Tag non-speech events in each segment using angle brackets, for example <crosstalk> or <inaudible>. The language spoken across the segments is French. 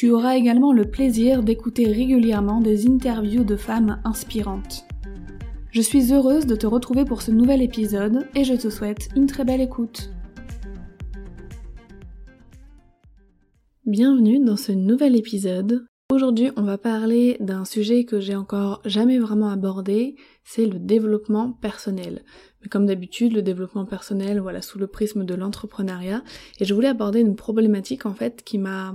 Tu auras également le plaisir d'écouter régulièrement des interviews de femmes inspirantes. Je suis heureuse de te retrouver pour ce nouvel épisode et je te souhaite une très belle écoute. Bienvenue dans ce nouvel épisode. Aujourd'hui, on va parler d'un sujet que j'ai encore jamais vraiment abordé, c'est le développement personnel. Mais comme d'habitude, le développement personnel, voilà, sous le prisme de l'entrepreneuriat. Et je voulais aborder une problématique, en fait, qui m'a,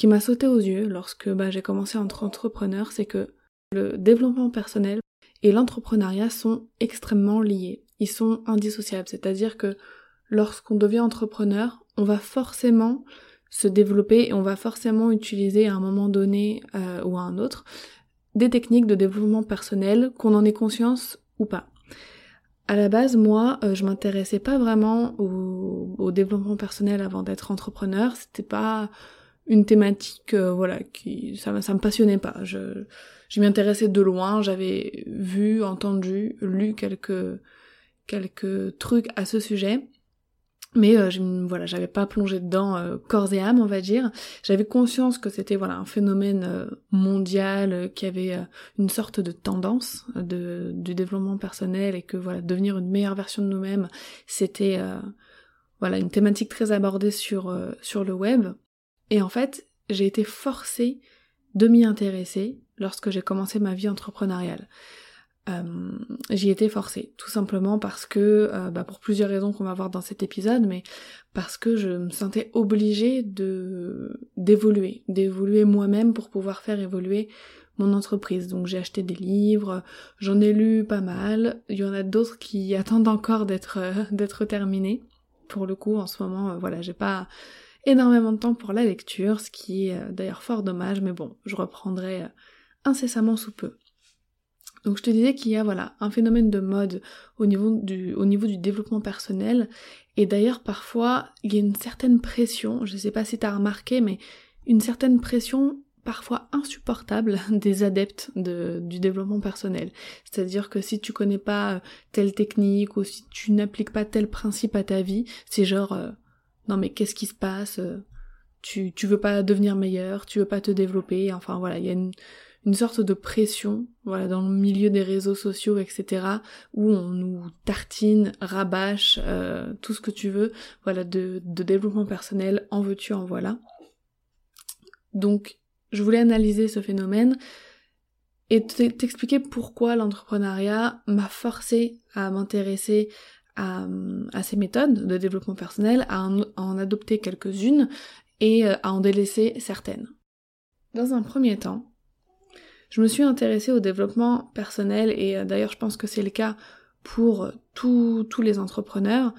qui m'a sauté aux yeux lorsque bah, j'ai commencé à être entrepreneur, c'est que le développement personnel et l'entrepreneuriat sont extrêmement liés. Ils sont indissociables, c'est-à-dire que lorsqu'on devient entrepreneur, on va forcément se développer et on va forcément utiliser à un moment donné euh, ou à un autre des techniques de développement personnel, qu'on en ait conscience ou pas. À la base, moi, euh, je m'intéressais pas vraiment au, au, développement personnel avant d'être entrepreneur. C'était pas une thématique, euh, voilà, qui ça, me passionnait pas. Je, je m'y intéressais de loin, j'avais vu, entendu, lu quelques quelques trucs à ce sujet. Mais euh, je, voilà, j'avais pas plongé dedans euh, corps et âme, on va dire. J'avais conscience que c'était voilà un phénomène mondial, qui avait une sorte de tendance de, du développement personnel et que voilà devenir une meilleure version de nous-mêmes, c'était voilà une thématique très abordée sur sur le web. Et en fait, j'ai été forcée de m'y intéresser lorsque j'ai commencé ma vie entrepreneuriale. Euh, j'y étais forcée, tout simplement parce que, euh, bah pour plusieurs raisons qu'on va voir dans cet épisode, mais parce que je me sentais obligée de d'évoluer, d'évoluer moi-même pour pouvoir faire évoluer mon entreprise. Donc j'ai acheté des livres, j'en ai lu pas mal. Il y en a d'autres qui attendent encore d'être euh, d'être terminés. Pour le coup, en ce moment, voilà, j'ai pas énormément de temps pour la lecture, ce qui est euh, d'ailleurs fort dommage, mais bon, je reprendrai euh, incessamment sous peu. Donc je te disais qu'il y a voilà un phénomène de mode au niveau du, développement personnel et d'ailleurs parfois il y a une certaine pression, je sais pas si tu as remarqué mais une certaine pression parfois insupportable <laughs> des adeptes de, du développement personnel. C'est-à-dire que si tu connais pas euh, telle technique ou si tu n'appliques pas tel principe à ta vie, c'est genre non mais qu'est-ce qui se passe euh, tu, tu veux pas devenir meilleur, tu veux pas te développer, enfin voilà, il y a une, une sorte de pression, voilà, dans le milieu des réseaux sociaux, etc., où on nous tartine, rabâche, euh, tout ce que tu veux, voilà, de, de développement personnel, en veux-tu, en voilà. Donc, je voulais analyser ce phénomène et t'expliquer pourquoi l'entrepreneuriat m'a forcé à m'intéresser à, ces méthodes de développement personnel, à en, adopter quelques-unes et euh, à en délaisser certaines. Dans un premier temps, je me suis intéressée au développement personnel et euh, d'ailleurs je pense que c'est le cas pour tous les entrepreneurs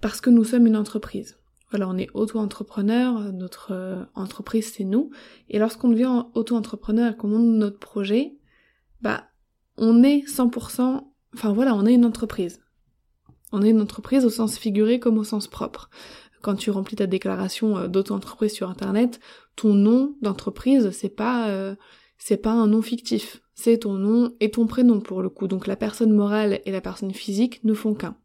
parce que nous sommes une entreprise. Voilà, on est auto-entrepreneur, notre euh, entreprise c'est nous, et lorsqu'on devient auto-entrepreneur et qu'on monte notre projet, bah on est 100%, enfin voilà, on est une entreprise On est une entreprise au sens figuré comme au sens propre. Quand tu remplis ta déclaration euh, d'auto-entreprise sur internet, ton nom d'entreprise, c'est pas euh, c'est pas un nom fictif, c'est ton nom et ton prénom pour le coup. Donc la personne morale et la personne physique ne font qu'un.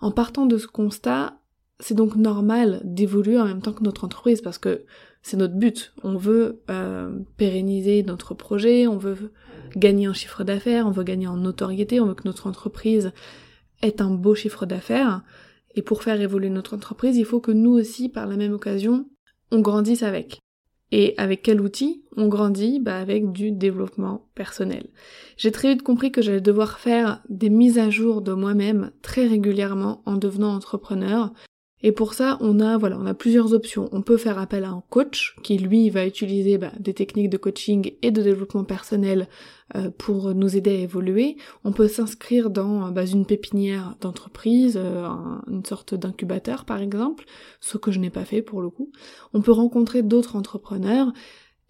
En partant de ce constat, c'est donc normal d'évoluer en même temps que notre entreprise parce que c'est notre but. On veut euh, pérenniser notre projet, on veut gagner en chiffre d'affaires, on veut gagner en notoriété, on veut que notre entreprise ait un beau chiffre d'affaires. Et pour faire évoluer notre entreprise, il faut que nous aussi, par la même occasion, on grandisse avec. Et avec quel outil? On grandit bah Avec du développement personnel. J'ai très vite compris que j'allais devoir faire des mises à jour de moi-même très régulièrement en devenant entrepreneur. Et pour ça, on a voilà, on a plusieurs options. On peut faire appel à un coach qui lui va utiliser bah, des techniques de coaching et de développement personnel euh, pour nous aider à évoluer. On peut s'inscrire dans bah, une pépinière d'entreprise, euh, une sorte d'incubateur par exemple, ce que je n'ai pas fait pour le coup. On peut rencontrer d'autres entrepreneurs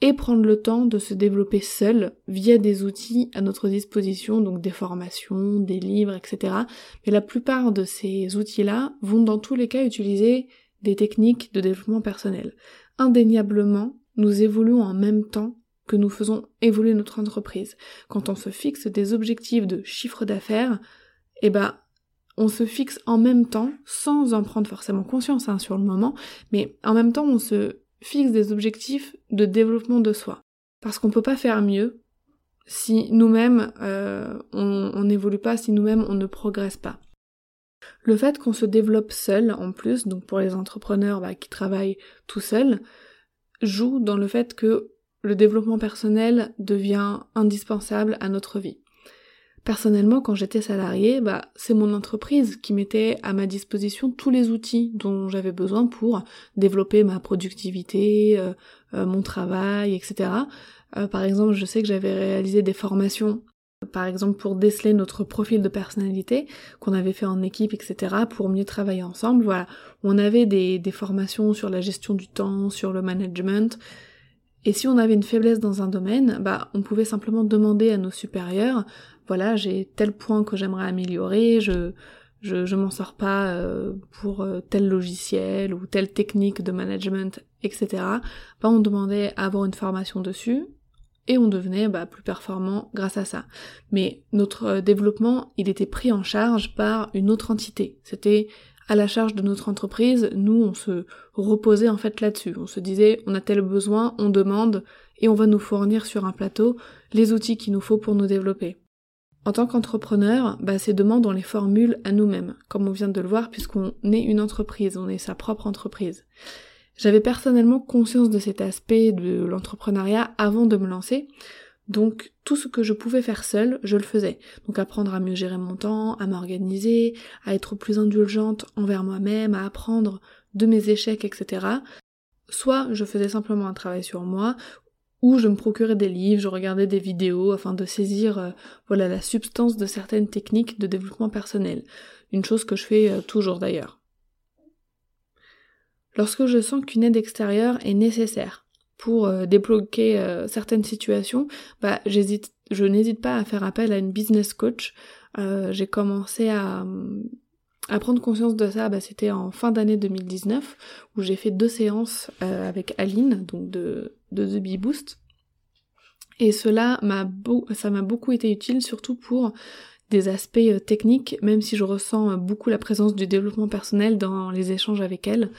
et prendre le temps de se développer seul via des outils à notre disposition, donc des formations, des livres, etc. Mais la plupart de ces outils-là vont dans tous les cas utiliser des techniques de développement personnel. Indéniablement, nous évoluons en même temps que nous faisons évoluer notre entreprise. Quand on se fixe des objectifs de chiffre d'affaires, eh ben, on se fixe en même temps, sans en prendre forcément conscience hein, sur le moment, mais en même temps on se fixe des objectifs de développement de soi. Parce qu'on peut pas faire mieux si nous-mêmes euh, on n'évolue pas, si nous-mêmes on ne progresse pas. Le fait qu'on se développe seul en plus, donc pour les entrepreneurs bah, qui travaillent tout seuls, joue dans le fait que le développement personnel devient indispensable à notre vie. Personnellement, quand j'étais salariée, bah, c'est mon entreprise qui mettait à ma disposition tous les outils dont j'avais besoin pour développer ma productivité, euh, euh, mon travail, etc. Euh, par exemple, je sais que j'avais réalisé des formations, par exemple pour déceler notre profil de personnalité, qu'on avait fait en équipe, etc., pour mieux travailler ensemble. Voilà, on avait des, des formations sur la gestion du temps, sur le management, et si on avait une faiblesse dans un domaine, bah on pouvait simplement demander à nos supérieurs voilà, j'ai tel point que j'aimerais améliorer, je je, m'en sors pas euh, pour euh, tel logiciel ou telle technique de management, etc. Bah, on demandait à avoir une formation dessus et on devenait bah, plus performant grâce à ça. Mais notre euh, développement, il était pris en charge par une autre entité. C'était à la charge de notre entreprise. Nous, on se reposait en fait là-dessus. On se disait, on a tel besoin, on demande et on va nous fournir sur un plateau les outils qu'il nous faut pour nous développer. En tant qu'entrepreneur, bah, ces demandes, on les formule à nous-mêmes, comme on vient de le voir, puisqu'on est une entreprise, on est sa propre entreprise. J'avais personnellement conscience de cet aspect de l'entrepreneuriat avant de me lancer, donc tout ce que je pouvais faire seul, je le faisais. Donc apprendre à mieux gérer mon temps, à m'organiser, à être plus indulgente envers moi-même, à apprendre de mes échecs, etc. Soit je faisais simplement un travail sur moi, où je me procurais des livres, je regardais des vidéos afin de saisir euh, voilà la substance de certaines techniques de développement personnel. Une chose que je fais euh, toujours d'ailleurs. Lorsque je sens qu'une aide extérieure est nécessaire pour euh, débloquer certaines situations, bah j'hésite je n'hésite pas à faire appel à une business coach. j'ai commencé à à prendre conscience de ça, bah, c'était en fin d'année 2019 où j'ai fait deux séances avec Aline, donc de The Bee Boost. Et cela m'a ça m'a beaucoup été utile, surtout pour des aspects euh, techniques, même si je ressens euh, beaucoup la présence du développement personnel dans les échanges avec elle.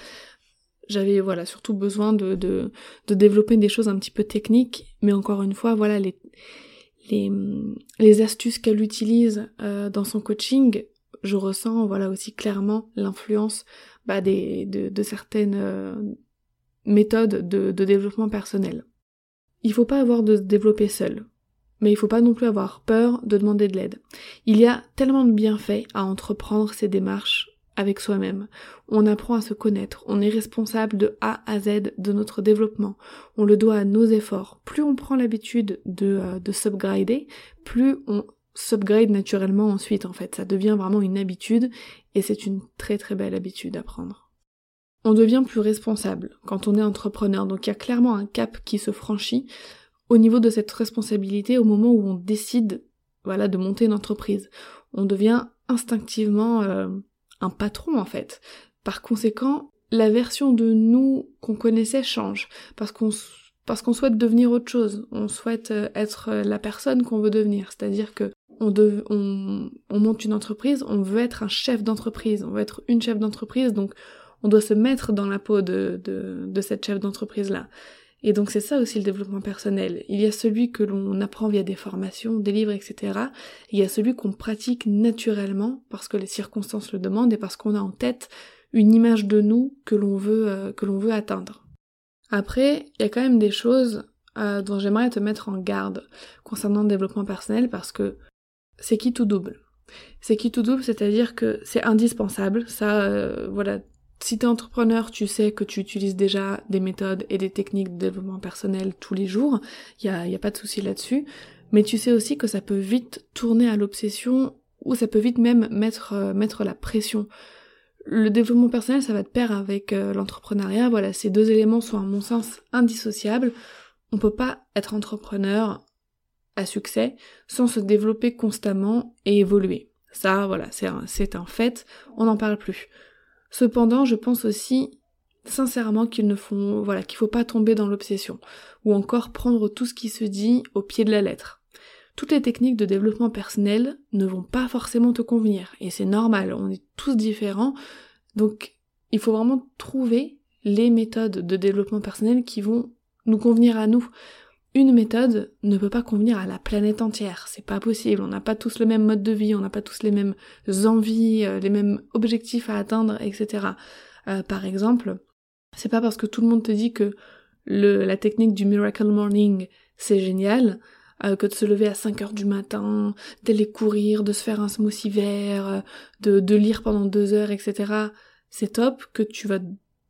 J'avais voilà surtout besoin de, de, développer des choses un petit peu techniques, mais encore une fois, voilà les, les, les astuces qu'elle utilise euh, dans son coaching, je ressens voilà aussi clairement l'influence bah, des, de, certaines méthode de, développement personnel. Il faut pas avoir de se développer seul, mais il faut pas non plus avoir peur de demander de l'aide. Il y a tellement de bienfaits à entreprendre ces démarches avec soi-même. On apprend à se connaître, on est responsable de A à Z de notre développement, on le doit à nos efforts. Plus on prend l'habitude de, euh, de subgrader, plus on subgrade naturellement ensuite en fait. Ça devient vraiment une habitude et c'est une très très belle habitude à prendre on devient plus responsable quand on est entrepreneur. Donc il y a clairement un cap qui se franchit au niveau de cette responsabilité au moment où on décide voilà de monter une entreprise. On devient instinctivement euh, un patron en fait. Par conséquent, la version de nous qu'on connaissait change parce qu'on parce qu'on souhaite devenir autre chose, on souhaite euh, être euh, la personne qu'on veut devenir, c'est-à-dire que on, on, monte une entreprise, on veut être un chef d'entreprise, on veut être une chef d'entreprise, donc on doit se mettre dans la peau de, cette chef d'entreprise-là. Et donc c'est ça aussi le développement personnel. Il y a celui que l'on apprend via des formations, des livres, etc. il y a celui qu'on pratique naturellement parce que les circonstances le demandent et parce qu'on a en tête une image de nous que l'on veut, euh, atteindre. Après, il y a quand même des choses euh, dont j'aimerais te mettre en garde concernant le développement personnel parce que c'est qui tout double? C'est qui tout double, c'est-à-dire que c'est indispensable. Ça, euh, voilà, si t'es entrepreneur, tu sais que tu utilises déjà des méthodes et des techniques de développement personnel tous les jours. Il y a, y a pas de souci là-dessus. Mais tu sais aussi que ça peut vite tourner à l'obsession ou ça peut vite même mettre, euh, mettre la pression le développement personnel, ça va de pair avec euh, l'entrepreneuriat. Voilà, ces deux éléments sont à mon sens indissociables. On peut pas être entrepreneur à succès sans se développer constamment et évoluer. Ça, voilà, c'est un, fait, on n'en parle plus. Cependant, je pense aussi sincèrement qu'il ne faut pas tomber dans l'obsession, ou encore prendre tout ce qui se dit au pied de la lettre toutes les techniques de développement personnel ne vont pas forcément te convenir. Et c'est normal, on est tous différents. Donc, il faut vraiment trouver les méthodes de développement personnel qui vont nous convenir à nous. Une méthode ne peut pas convenir à la planète entière, c'est pas possible, on n'a pas tous le même mode de vie, on n'a pas tous les mêmes envies, euh, les mêmes objectifs à atteindre, etc. Euh, par exemple, c'est pas parce que tout le monde te dit que la technique du Miracle Morning c'est génial, euh, que de se lever à 5 heures du matin, d'aller courir, de se faire un smoothie vert, de, de lire pendant deux heures, etc. C'est top que tu vas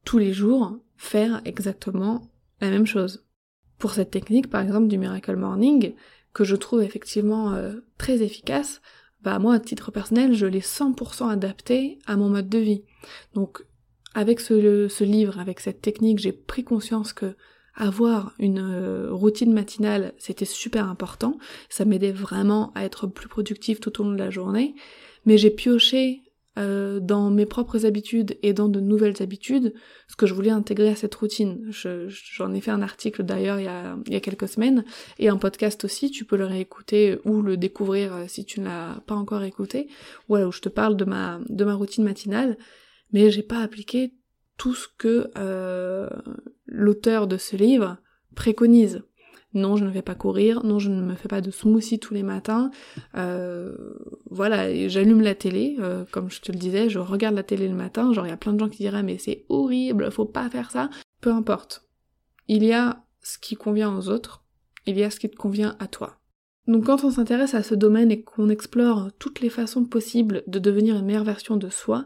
tous les jours faire exactement la même chose. Pour cette technique, par exemple, du Miracle Morning, que je trouve effectivement euh, très efficace, bah moi, à titre personnel, je l'ai 100% adapté à mon mode de vie. Donc, avec ce, livre, avec cette technique, j'ai pris conscience que avoir une euh, routine matinale, c'était super important. Ça m'aidait vraiment à être plus productive tout au long de la journée. Mais j'ai pioché euh, dans mes propres habitudes et dans de nouvelles habitudes ce que je voulais intégrer à cette routine. J'en ai fait un article d'ailleurs il, y a quelques semaines et un podcast aussi, tu peux le réécouter ou le découvrir euh, si tu ne l'as pas encore écouté, voilà, où je te parle de ma, de ma routine matinale, mais j'ai pas appliqué tout ce que euh, l'auteur de ce livre préconise. Non, je ne vais pas courir, non, je ne me fais pas de smoothie tous les matins. Euh, voilà, j'allume la télé, euh, comme je te le disais, je regarde la télé le matin, genre il y a plein de gens qui diraient mais c'est horrible, faut pas faire ça. Peu importe. Il y a ce qui convient aux autres, il y a ce qui te convient à toi. Donc quand on s'intéresse à ce domaine et qu'on explore toutes les façons possibles de devenir une meilleure version de soi,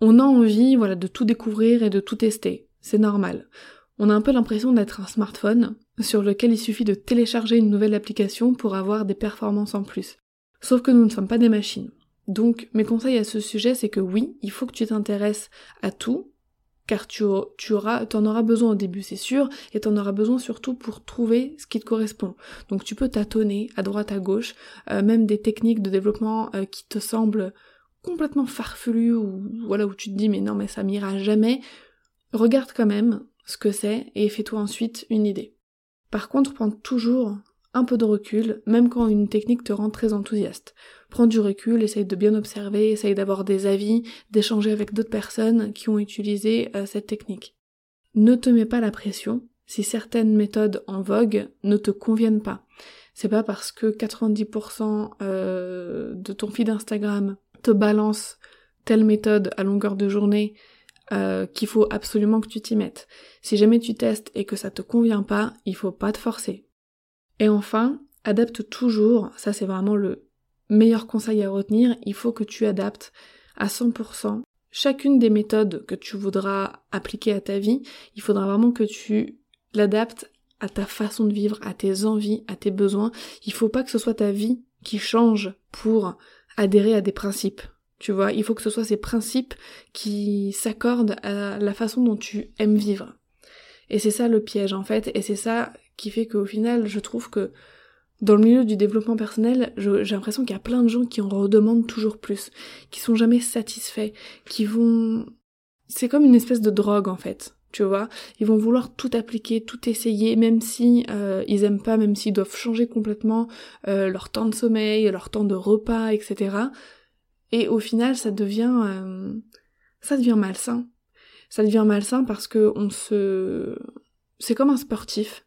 on a envie, voilà, de tout découvrir et de tout tester. C'est normal. On a un peu l'impression d'être un smartphone sur lequel il suffit de télécharger une nouvelle application pour avoir des performances en plus. Sauf que nous ne sommes pas des machines. Donc mes conseils à ce sujet, c'est que oui, il faut que tu t'intéresses à tout, car tu, tu auras, en auras besoin au début, c'est sûr, et tu en auras besoin surtout pour trouver ce qui te correspond. Donc tu peux tâtonner à droite à gauche, euh, même des techniques de développement euh, qui te semblent complètement farfelu ou voilà où tu te dis mais non mais ça m'ira jamais, regarde quand même ce que c'est et fais-toi ensuite une idée. Par contre, prends toujours un peu de recul, même quand une technique te rend très enthousiaste. Prends du recul, essaye de bien observer, essaye d'avoir des avis, d'échanger avec d'autres personnes qui ont utilisé euh, cette technique. Ne te mets pas la pression si certaines méthodes en vogue ne te conviennent pas. C'est pas parce que 90% euh, de ton feed Instagram te balance telle méthode à longueur de journée euh, qu'il faut absolument que tu t'y mettes. Si jamais tu testes et que ça te convient pas, il faut pas te forcer. Et enfin, adapte toujours, ça c'est vraiment le meilleur conseil à retenir, il faut que tu adaptes à 100% chacune des méthodes que tu voudras appliquer à ta vie, il faudra vraiment que tu l'adaptes à ta façon de vivre, à tes envies, à tes besoins. Il faut pas que ce soit ta vie qui change pour adhérer à des principes. Tu vois, il faut que ce soit ces principes qui s'accordent à la façon dont tu aimes vivre. Et c'est ça le piège en fait, et c'est ça qui fait qu'au final, je trouve que dans le milieu du développement personnel, j'ai l'impression qu'il y a plein de gens qui en redemandent toujours plus, qui sont jamais satisfaits, qui vont... C'est comme une espèce de drogue en fait, tu vois. Ils vont vouloir tout appliquer, tout essayer, même si euh, ils aiment pas, même s'ils doivent changer complètement euh, leur temps de sommeil, leur temps de repas, etc. Et au final, ça devient... Euh, ça devient malsain. Ça devient malsain parce que on se... C'est comme un sportif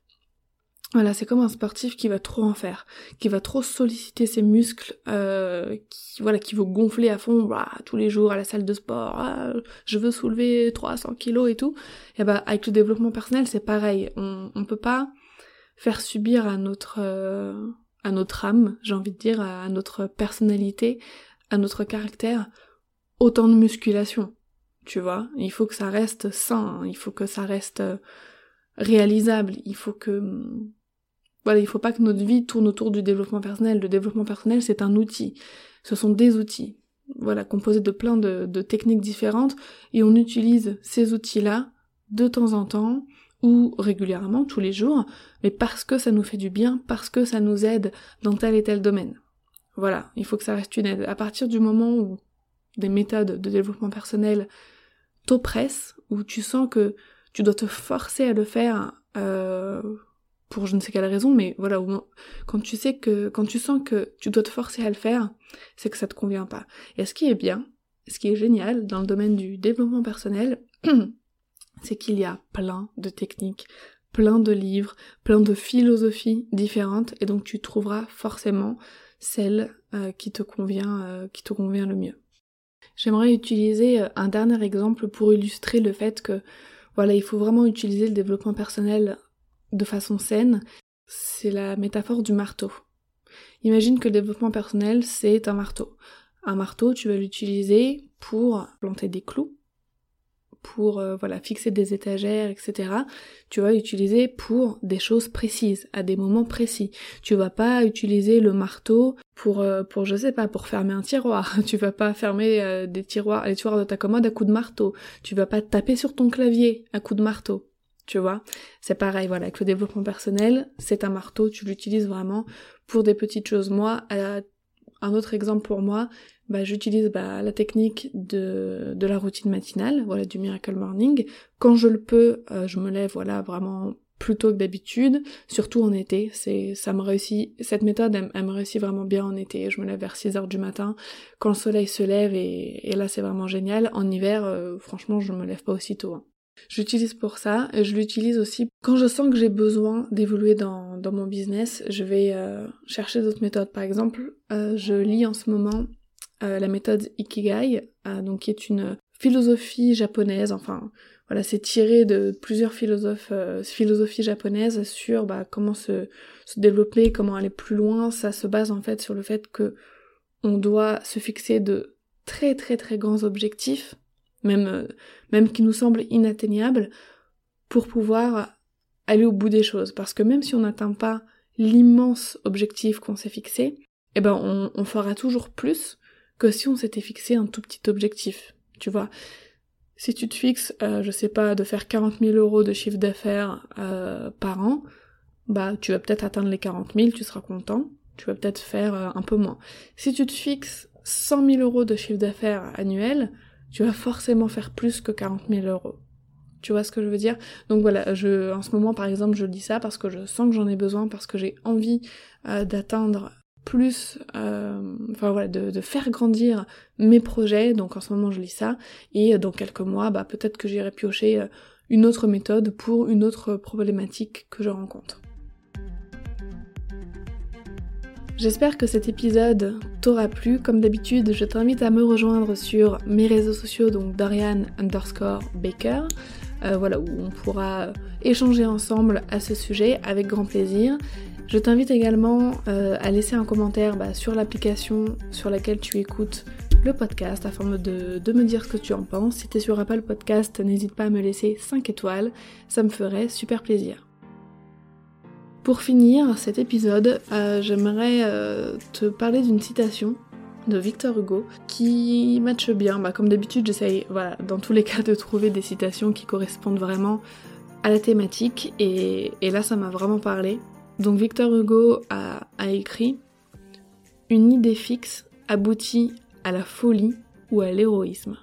voilà, c'est comme un sportif qui va trop en faire, qui va trop solliciter ses muscles, euh, qui voilà, qui veut gonfler à fond, bah, tous les jours à la salle de sport, ah, je veux soulever 300 kilos et tout. Et bah avec le développement personnel, c'est pareil. On, on peut pas faire subir à notre euh, à notre âme, j'ai envie de dire, à notre personnalité, à notre caractère, autant de musculation. Tu vois, il faut que ça reste sain, il faut que ça reste euh, réalisable, il faut que voilà, il faut pas que notre vie tourne autour du développement personnel. Le développement personnel, c'est un outil. Ce sont des outils. Voilà, composés de plein de, techniques différentes. Et on utilise ces outils-là de temps en temps ou régulièrement, tous les jours, mais parce que ça nous fait du bien, parce que ça nous aide dans tel et tel domaine. Voilà, il faut que ça reste une aide. À partir du moment où des méthodes de développement personnel t'oppressent, où tu sens que tu dois te forcer à le faire euh, pour je ne sais quelle raison, mais voilà, quand tu sais que, quand tu sens que tu dois te forcer à le faire, c'est que ça te convient pas. Et ce qui est bien, ce qui est génial dans le domaine du développement personnel, <clears throat> c'est qu'il y a plein de techniques, plein de livres, plein de philosophies différentes, et donc tu trouveras forcément celle euh, qui te convient, euh, qui te convient le mieux. J'aimerais utiliser euh, un dernier exemple pour illustrer le fait que voilà, il faut vraiment utiliser le développement personnel de façon saine, c'est la métaphore du marteau. Imagine que le développement personnel, c'est un marteau. Un marteau, tu vas l'utiliser pour planter des clous, pour euh, voilà fixer des étagères, etc. Tu vas l'utiliser pour des choses précises, à des moments précis. Tu vas pas utiliser le marteau pour euh, pour je sais pas pour fermer un tiroir. <laughs> Tu vas pas fermer euh, des tiroirs les tiroirs de ta commode à coups de marteau. Tu vas pas taper sur ton clavier à coups de marteau tu vois? C'est pareil, voilà, avec le développement personnel, c'est un marteau, tu l'utilises vraiment pour des petites choses. Moi, un autre exemple pour moi, bah, j'utilise bah, la technique de, de la routine matinale, voilà, du Miracle Morning. Quand je le peux, euh, je me lève, voilà, vraiment plus tôt que d'habitude, surtout en été. C'est, ça me réussit, cette méthode, elle, me réussit vraiment bien en été. Je me lève vers 6 heures du matin, quand le soleil se lève, et, là, c'est vraiment génial. En hiver, euh, franchement, je me lève pas aussitôt. Hein. J'utilise pour ça, et je l'utilise aussi quand je sens que j'ai besoin d'évoluer dans, dans, mon business, je vais euh, chercher d'autres méthodes. Par exemple, je lis en ce moment euh, la méthode Ikigai, donc qui est une philosophie japonaise, enfin voilà, c'est tiré de plusieurs philosophes, philosophies japonaises sur bah, comment se, développer, comment aller plus loin. Ça se base en fait sur le fait que on doit se fixer de très très très grands objectifs même, euh, même qui nous semble inatteignable, pour pouvoir aller au bout des choses. Parce que même si on n'atteint pas l'immense objectif qu'on s'est fixé, eh ben on, fera toujours plus que si on s'était fixé un tout petit objectif. Tu vois, si tu te fixes, euh, je sais pas, de faire 40 000 euros de chiffre d'affaires euh, par an, bah tu vas peut-être atteindre les 40 000, tu seras content. Tu vas peut-être faire un peu moins. Si tu te fixes 100 000 euros de chiffre d'affaires annuel, tu vas forcément faire plus que 40 000 euros. Tu vois ce que je veux dire? Donc voilà, je, en ce moment par exemple, je dis ça parce que je sens que j'en ai besoin, parce que j'ai envie euh, d'atteindre plus, euh, de, faire grandir mes projets. Donc en ce moment, je lis ça, et dans quelques mois, bah peut-être que j'irai piocher euh, une autre méthode pour une autre problématique que je rencontre. J'espère que cet épisode t'aura plu. Comme d'habitude, je t'invite à me rejoindre sur mes réseaux sociaux, donc Dorian underscore Baker, euh, voilà, où on pourra échanger ensemble à ce sujet avec grand plaisir. Je t'invite également euh, à laisser un commentaire bah, sur l'application sur laquelle tu écoutes le podcast afin de, de me dire ce que tu en penses. Si tu es sur Apple Podcast, n'hésite pas à me laisser 5 étoiles, ça me ferait super plaisir. Pour finir cet épisode, euh, j'aimerais euh, te parler d'une citation de Victor Hugo qui matche bien. Bah, comme d'habitude, j'essaye, dans tous les cas, de trouver des citations qui correspondent vraiment à la thématique. Et, là, ça m'a vraiment parlé. Donc Victor Hugo a, écrit Une idée fixe aboutit à la folie ou à l'héroïsme.